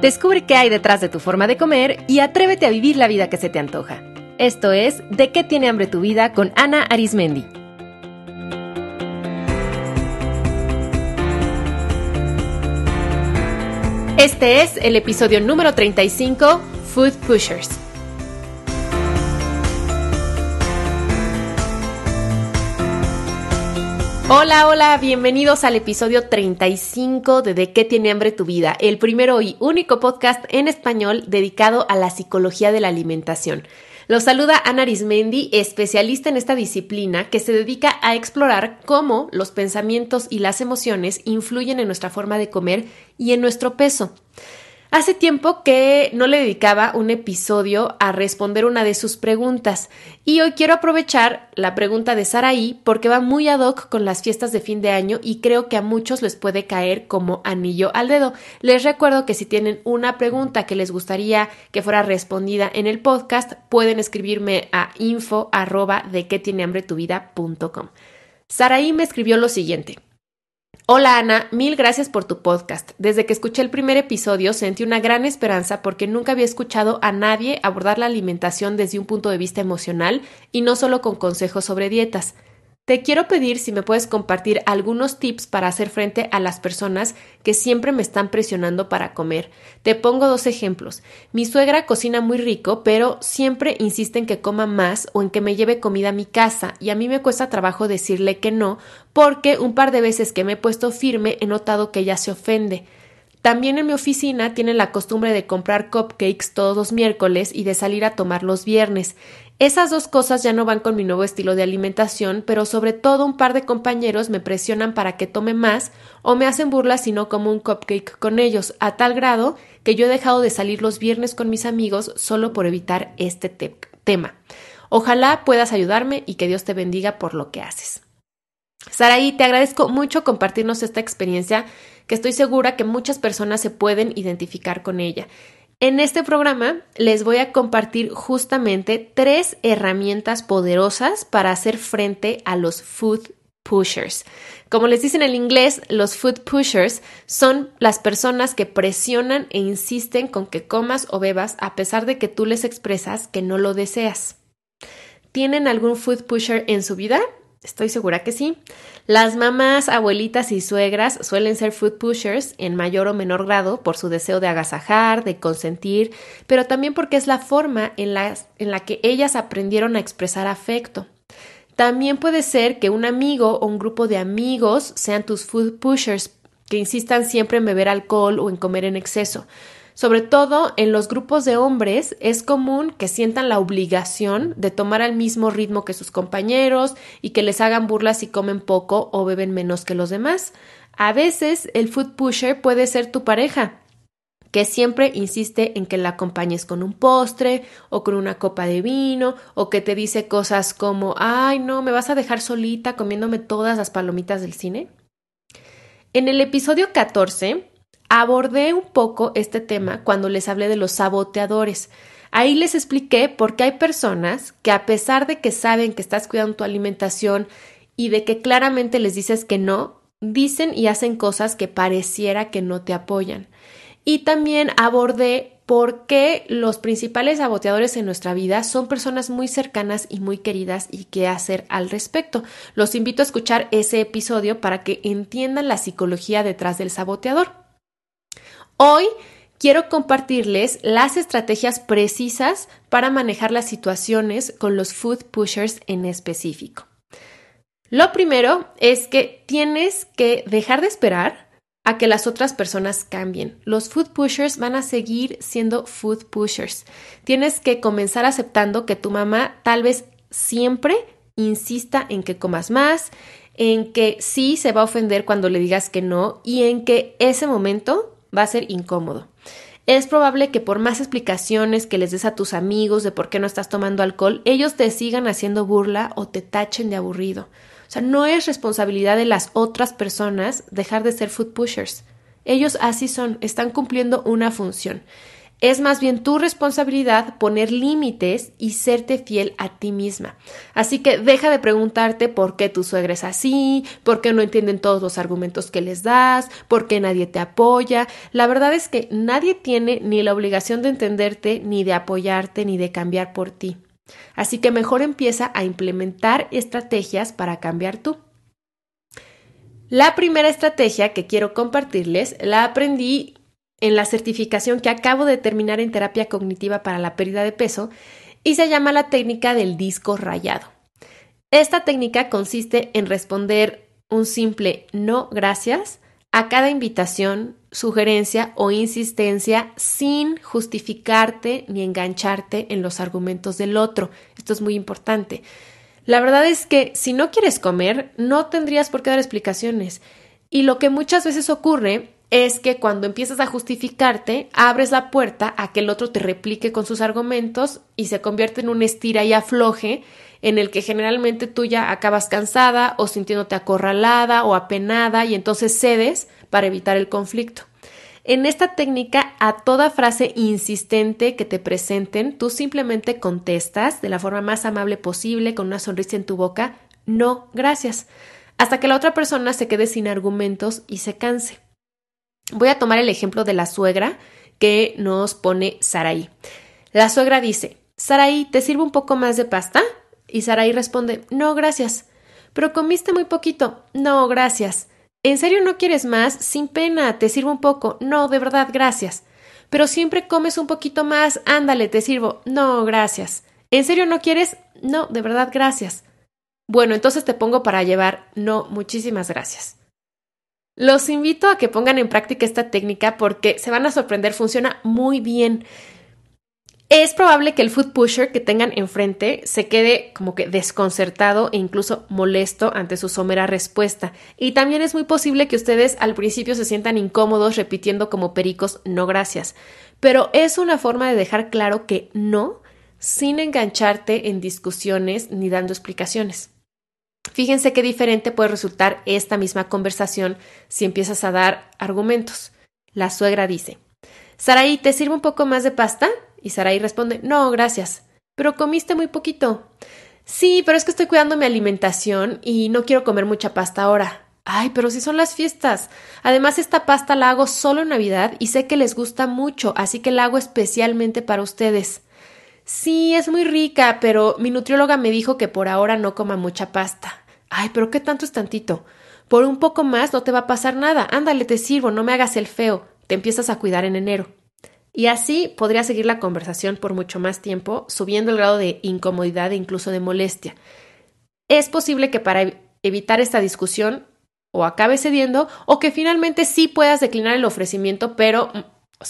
Descubre qué hay detrás de tu forma de comer y atrévete a vivir la vida que se te antoja. Esto es De qué tiene hambre tu vida con Ana Arismendi. Este es el episodio número 35, Food Pushers. Hola, hola, bienvenidos al episodio 35 de De qué tiene hambre tu vida, el primero y único podcast en español dedicado a la psicología de la alimentación. Los saluda Ana Arismendi, especialista en esta disciplina que se dedica a explorar cómo los pensamientos y las emociones influyen en nuestra forma de comer y en nuestro peso. Hace tiempo que no le dedicaba un episodio a responder una de sus preguntas y hoy quiero aprovechar la pregunta de Saraí porque va muy ad hoc con las fiestas de fin de año y creo que a muchos les puede caer como anillo al dedo. Les recuerdo que si tienen una pregunta que les gustaría que fuera respondida en el podcast, pueden escribirme a info arroba de que tiene hambre tu vida Saraí me escribió lo siguiente. Hola Ana, mil gracias por tu podcast. Desde que escuché el primer episodio sentí una gran esperanza porque nunca había escuchado a nadie abordar la alimentación desde un punto de vista emocional y no solo con consejos sobre dietas. Te quiero pedir si me puedes compartir algunos tips para hacer frente a las personas que siempre me están presionando para comer. Te pongo dos ejemplos. Mi suegra cocina muy rico, pero siempre insiste en que coma más o en que me lleve comida a mi casa y a mí me cuesta trabajo decirle que no porque un par de veces que me he puesto firme he notado que ella se ofende. También en mi oficina tienen la costumbre de comprar cupcakes todos los miércoles y de salir a tomar los viernes. Esas dos cosas ya no van con mi nuevo estilo de alimentación, pero sobre todo un par de compañeros me presionan para que tome más o me hacen burlas si no como un cupcake con ellos, a tal grado que yo he dejado de salir los viernes con mis amigos solo por evitar este tema. Ojalá puedas ayudarme y que Dios te bendiga por lo que haces. Saraí, te agradezco mucho compartirnos esta experiencia que estoy segura que muchas personas se pueden identificar con ella. En este programa les voy a compartir justamente tres herramientas poderosas para hacer frente a los food pushers. Como les dicen en inglés, los food pushers son las personas que presionan e insisten con que comas o bebas a pesar de que tú les expresas que no lo deseas. ¿Tienen algún food pusher en su vida? Estoy segura que sí. Las mamás, abuelitas y suegras suelen ser food pushers en mayor o menor grado por su deseo de agasajar, de consentir, pero también porque es la forma en la, en la que ellas aprendieron a expresar afecto. También puede ser que un amigo o un grupo de amigos sean tus food pushers, que insistan siempre en beber alcohol o en comer en exceso. Sobre todo en los grupos de hombres es común que sientan la obligación de tomar al mismo ritmo que sus compañeros y que les hagan burlas si comen poco o beben menos que los demás. A veces el food pusher puede ser tu pareja, que siempre insiste en que la acompañes con un postre o con una copa de vino o que te dice cosas como ay no, me vas a dejar solita comiéndome todas las palomitas del cine. En el episodio 14 abordé un poco este tema cuando les hablé de los saboteadores. Ahí les expliqué por qué hay personas que a pesar de que saben que estás cuidando tu alimentación y de que claramente les dices que no, dicen y hacen cosas que pareciera que no te apoyan. Y también abordé por qué los principales saboteadores en nuestra vida son personas muy cercanas y muy queridas y qué hacer al respecto. Los invito a escuchar ese episodio para que entiendan la psicología detrás del saboteador. Hoy quiero compartirles las estrategias precisas para manejar las situaciones con los food pushers en específico. Lo primero es que tienes que dejar de esperar a que las otras personas cambien. Los food pushers van a seguir siendo food pushers. Tienes que comenzar aceptando que tu mamá tal vez siempre insista en que comas más, en que sí se va a ofender cuando le digas que no y en que ese momento va a ser incómodo. Es probable que por más explicaciones que les des a tus amigos de por qué no estás tomando alcohol, ellos te sigan haciendo burla o te tachen de aburrido. O sea, no es responsabilidad de las otras personas dejar de ser food pushers. Ellos así son, están cumpliendo una función. Es más bien tu responsabilidad poner límites y serte fiel a ti misma. Así que deja de preguntarte por qué tu suegra es así, por qué no entienden todos los argumentos que les das, por qué nadie te apoya. La verdad es que nadie tiene ni la obligación de entenderte, ni de apoyarte, ni de cambiar por ti. Así que mejor empieza a implementar estrategias para cambiar tú. La primera estrategia que quiero compartirles la aprendí en la certificación que acabo de terminar en terapia cognitiva para la pérdida de peso y se llama la técnica del disco rayado. Esta técnica consiste en responder un simple no gracias a cada invitación, sugerencia o insistencia sin justificarte ni engancharte en los argumentos del otro. Esto es muy importante. La verdad es que si no quieres comer, no tendrías por qué dar explicaciones. Y lo que muchas veces ocurre es que cuando empiezas a justificarte, abres la puerta a que el otro te replique con sus argumentos y se convierte en un estira y afloje en el que generalmente tú ya acabas cansada o sintiéndote acorralada o apenada y entonces cedes para evitar el conflicto. En esta técnica, a toda frase insistente que te presenten, tú simplemente contestas de la forma más amable posible, con una sonrisa en tu boca, no, gracias, hasta que la otra persona se quede sin argumentos y se canse. Voy a tomar el ejemplo de la suegra que nos pone Saraí. La suegra dice, Saraí, ¿te sirve un poco más de pasta? Y Saraí responde, no, gracias. Pero comiste muy poquito. No, gracias. ¿En serio no quieres más? Sin pena, te sirvo un poco. No, de verdad, gracias. Pero siempre comes un poquito más. Ándale, te sirvo. No, gracias. ¿En serio no quieres? No, de verdad, gracias. Bueno, entonces te pongo para llevar. No, muchísimas gracias. Los invito a que pongan en práctica esta técnica porque se van a sorprender, funciona muy bien. Es probable que el food pusher que tengan enfrente se quede como que desconcertado e incluso molesto ante su somera respuesta. Y también es muy posible que ustedes al principio se sientan incómodos repitiendo como pericos no gracias. Pero es una forma de dejar claro que no sin engancharte en discusiones ni dando explicaciones. Fíjense qué diferente puede resultar esta misma conversación si empiezas a dar argumentos. La suegra dice, Saraí, ¿te sirve un poco más de pasta? Y Saraí responde, no, gracias. Pero comiste muy poquito. Sí, pero es que estoy cuidando mi alimentación y no quiero comer mucha pasta ahora. Ay, pero si son las fiestas. Además, esta pasta la hago solo en Navidad y sé que les gusta mucho, así que la hago especialmente para ustedes. Sí, es muy rica, pero mi nutrióloga me dijo que por ahora no coma mucha pasta. Ay, pero ¿qué tanto es tantito? Por un poco más no te va a pasar nada. Ándale, te sirvo, no me hagas el feo. Te empiezas a cuidar en enero. Y así podría seguir la conversación por mucho más tiempo, subiendo el grado de incomodidad e incluso de molestia. Es posible que para evitar esta discusión o acabes cediendo o que finalmente sí puedas declinar el ofrecimiento, pero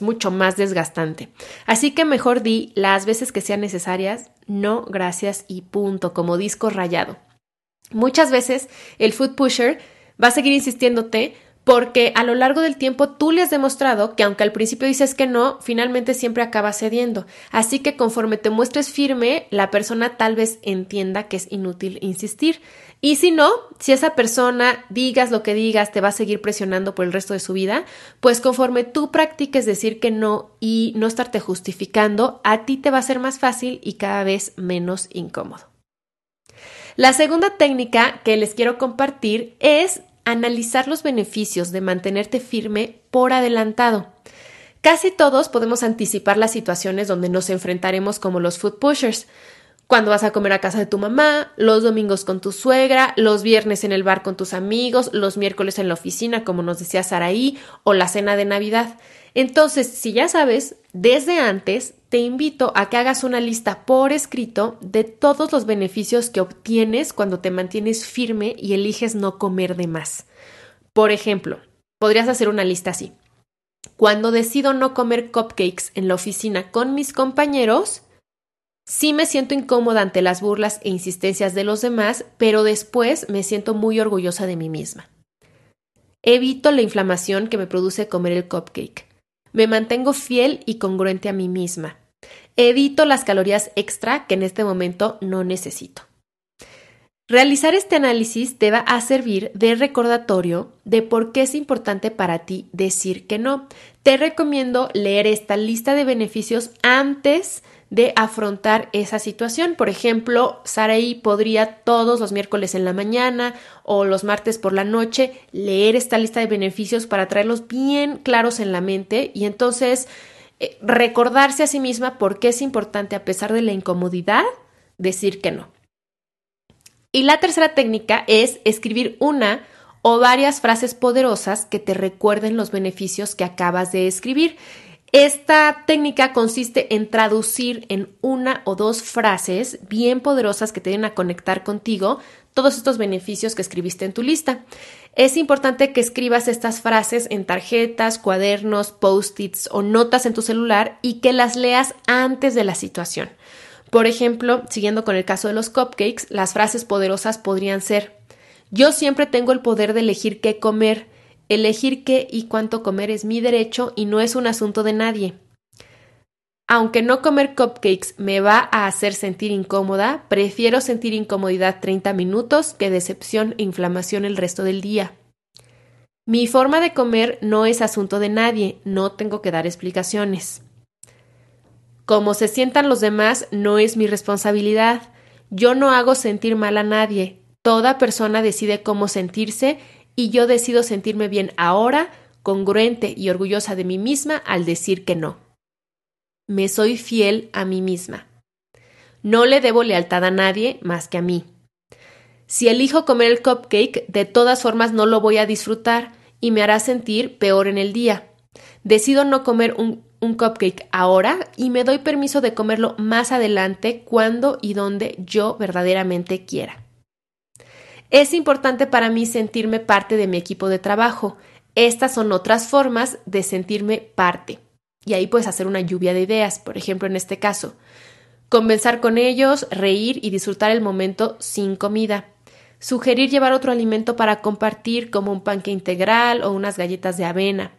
mucho más desgastante. Así que mejor di las veces que sean necesarias, no, gracias y punto, como disco rayado. Muchas veces el food pusher va a seguir insistiéndote porque a lo largo del tiempo tú le has demostrado que aunque al principio dices que no, finalmente siempre acaba cediendo. Así que conforme te muestres firme, la persona tal vez entienda que es inútil insistir. Y si no, si esa persona, digas lo que digas, te va a seguir presionando por el resto de su vida, pues conforme tú practiques decir que no y no estarte justificando, a ti te va a ser más fácil y cada vez menos incómodo. La segunda técnica que les quiero compartir es analizar los beneficios de mantenerte firme por adelantado. Casi todos podemos anticipar las situaciones donde nos enfrentaremos como los food pushers. Cuando vas a comer a casa de tu mamá, los domingos con tu suegra, los viernes en el bar con tus amigos, los miércoles en la oficina, como nos decía Saraí, o la cena de Navidad. Entonces, si ya sabes, desde antes te invito a que hagas una lista por escrito de todos los beneficios que obtienes cuando te mantienes firme y eliges no comer de más. Por ejemplo, podrías hacer una lista así. Cuando decido no comer cupcakes en la oficina con mis compañeros, sí me siento incómoda ante las burlas e insistencias de los demás, pero después me siento muy orgullosa de mí misma. Evito la inflamación que me produce comer el cupcake. Me mantengo fiel y congruente a mí misma. Evito las calorías extra que en este momento no necesito. Realizar este análisis te va a servir de recordatorio de por qué es importante para ti decir que no. Te recomiendo leer esta lista de beneficios antes de afrontar esa situación. Por ejemplo, Saraí podría todos los miércoles en la mañana o los martes por la noche leer esta lista de beneficios para traerlos bien claros en la mente y entonces eh, recordarse a sí misma por qué es importante, a pesar de la incomodidad, decir que no. Y la tercera técnica es escribir una o varias frases poderosas que te recuerden los beneficios que acabas de escribir. Esta técnica consiste en traducir en una o dos frases bien poderosas que te den a conectar contigo todos estos beneficios que escribiste en tu lista. Es importante que escribas estas frases en tarjetas, cuadernos, post-its o notas en tu celular y que las leas antes de la situación. Por ejemplo, siguiendo con el caso de los cupcakes, las frases poderosas podrían ser Yo siempre tengo el poder de elegir qué comer. Elegir qué y cuánto comer es mi derecho y no es un asunto de nadie. Aunque no comer cupcakes me va a hacer sentir incómoda, prefiero sentir incomodidad 30 minutos que decepción e inflamación el resto del día. Mi forma de comer no es asunto de nadie, no tengo que dar explicaciones. Como se sientan los demás no es mi responsabilidad. Yo no hago sentir mal a nadie. Toda persona decide cómo sentirse y yo decido sentirme bien ahora, congruente y orgullosa de mí misma al decir que no. Me soy fiel a mí misma. No le debo lealtad a nadie más que a mí. Si elijo comer el cupcake, de todas formas no lo voy a disfrutar y me hará sentir peor en el día. Decido no comer un un cupcake ahora y me doy permiso de comerlo más adelante cuando y donde yo verdaderamente quiera. Es importante para mí sentirme parte de mi equipo de trabajo. Estas son otras formas de sentirme parte. Y ahí puedes hacer una lluvia de ideas, por ejemplo, en este caso. Conversar con ellos, reír y disfrutar el momento sin comida. Sugerir llevar otro alimento para compartir como un panque integral o unas galletas de avena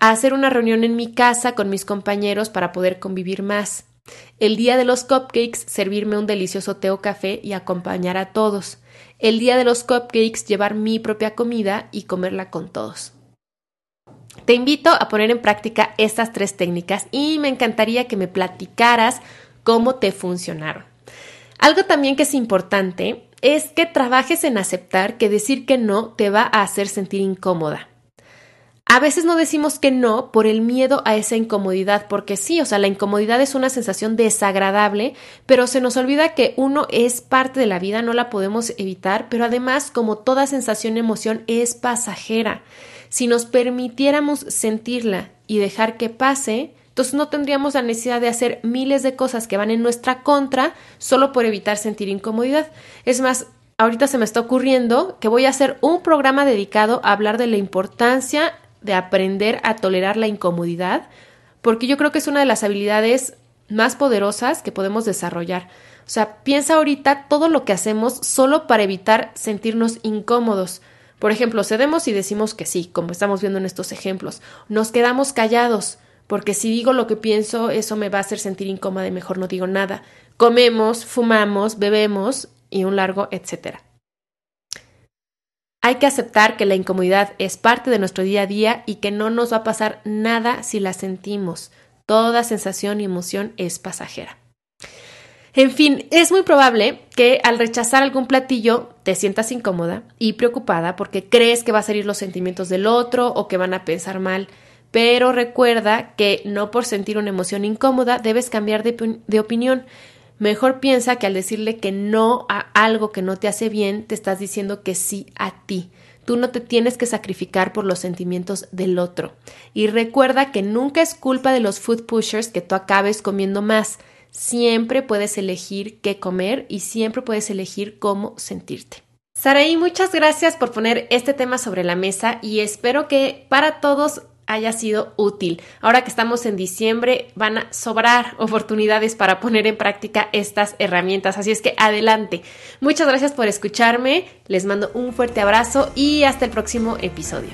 hacer una reunión en mi casa con mis compañeros para poder convivir más. El día de los cupcakes, servirme un delicioso té o café y acompañar a todos. El día de los cupcakes, llevar mi propia comida y comerla con todos. Te invito a poner en práctica estas tres técnicas y me encantaría que me platicaras cómo te funcionaron. Algo también que es importante es que trabajes en aceptar que decir que no te va a hacer sentir incómoda. A veces no decimos que no por el miedo a esa incomodidad, porque sí, o sea, la incomodidad es una sensación desagradable, pero se nos olvida que uno es parte de la vida, no la podemos evitar, pero además, como toda sensación emoción, es pasajera. Si nos permitiéramos sentirla y dejar que pase, entonces no tendríamos la necesidad de hacer miles de cosas que van en nuestra contra solo por evitar sentir incomodidad. Es más, ahorita se me está ocurriendo que voy a hacer un programa dedicado a hablar de la importancia de aprender a tolerar la incomodidad, porque yo creo que es una de las habilidades más poderosas que podemos desarrollar. O sea, piensa ahorita todo lo que hacemos solo para evitar sentirnos incómodos. Por ejemplo, cedemos y decimos que sí, como estamos viendo en estos ejemplos. Nos quedamos callados, porque si digo lo que pienso, eso me va a hacer sentir incómoda y mejor no digo nada. Comemos, fumamos, bebemos y un largo etcétera. Hay que aceptar que la incomodidad es parte de nuestro día a día y que no nos va a pasar nada si la sentimos. Toda sensación y emoción es pasajera. En fin, es muy probable que al rechazar algún platillo te sientas incómoda y preocupada porque crees que va a salir los sentimientos del otro o que van a pensar mal. Pero recuerda que no por sentir una emoción incómoda debes cambiar de, de opinión. Mejor piensa que al decirle que no a algo que no te hace bien, te estás diciendo que sí a ti. Tú no te tienes que sacrificar por los sentimientos del otro. Y recuerda que nunca es culpa de los food pushers que tú acabes comiendo más. Siempre puedes elegir qué comer y siempre puedes elegir cómo sentirte. Saraí, muchas gracias por poner este tema sobre la mesa y espero que para todos haya sido útil. Ahora que estamos en diciembre, van a sobrar oportunidades para poner en práctica estas herramientas. Así es que adelante. Muchas gracias por escucharme. Les mando un fuerte abrazo y hasta el próximo episodio.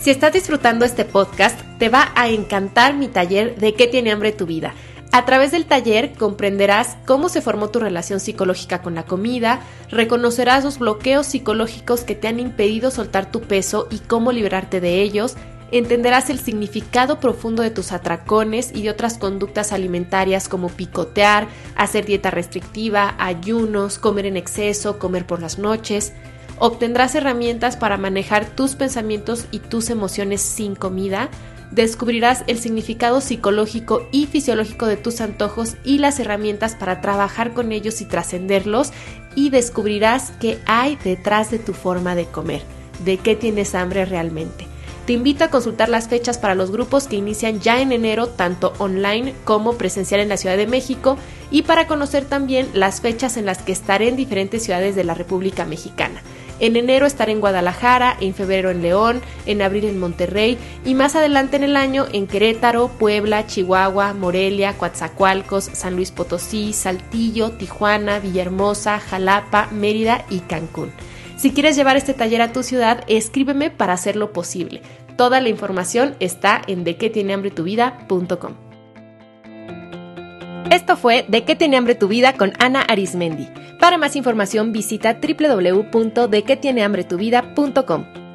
Si estás disfrutando este podcast, te va a encantar mi taller de qué tiene hambre tu vida. A través del taller comprenderás cómo se formó tu relación psicológica con la comida, reconocerás los bloqueos psicológicos que te han impedido soltar tu peso y cómo liberarte de ellos, entenderás el significado profundo de tus atracones y de otras conductas alimentarias como picotear, hacer dieta restrictiva, ayunos, comer en exceso, comer por las noches. Obtendrás herramientas para manejar tus pensamientos y tus emociones sin comida. Descubrirás el significado psicológico y fisiológico de tus antojos y las herramientas para trabajar con ellos y trascenderlos. Y descubrirás qué hay detrás de tu forma de comer, de qué tienes hambre realmente. Te invito a consultar las fechas para los grupos que inician ya en enero, tanto online como presencial en la Ciudad de México, y para conocer también las fechas en las que estaré en diferentes ciudades de la República Mexicana. En enero estaré en Guadalajara, en febrero en León, en abril en Monterrey y más adelante en el año en Querétaro, Puebla, Chihuahua, Morelia, Coatzacoalcos, San Luis Potosí, Saltillo, Tijuana, Villahermosa, Jalapa, Mérida y Cancún. Si quieres llevar este taller a tu ciudad, escríbeme para hacerlo posible. Toda la información está en dequetienehambretuvida.com. Esto fue De qué tiene hambre tu vida con Ana Arismendi. Para más información visita www.dequetienehambretuvida.com.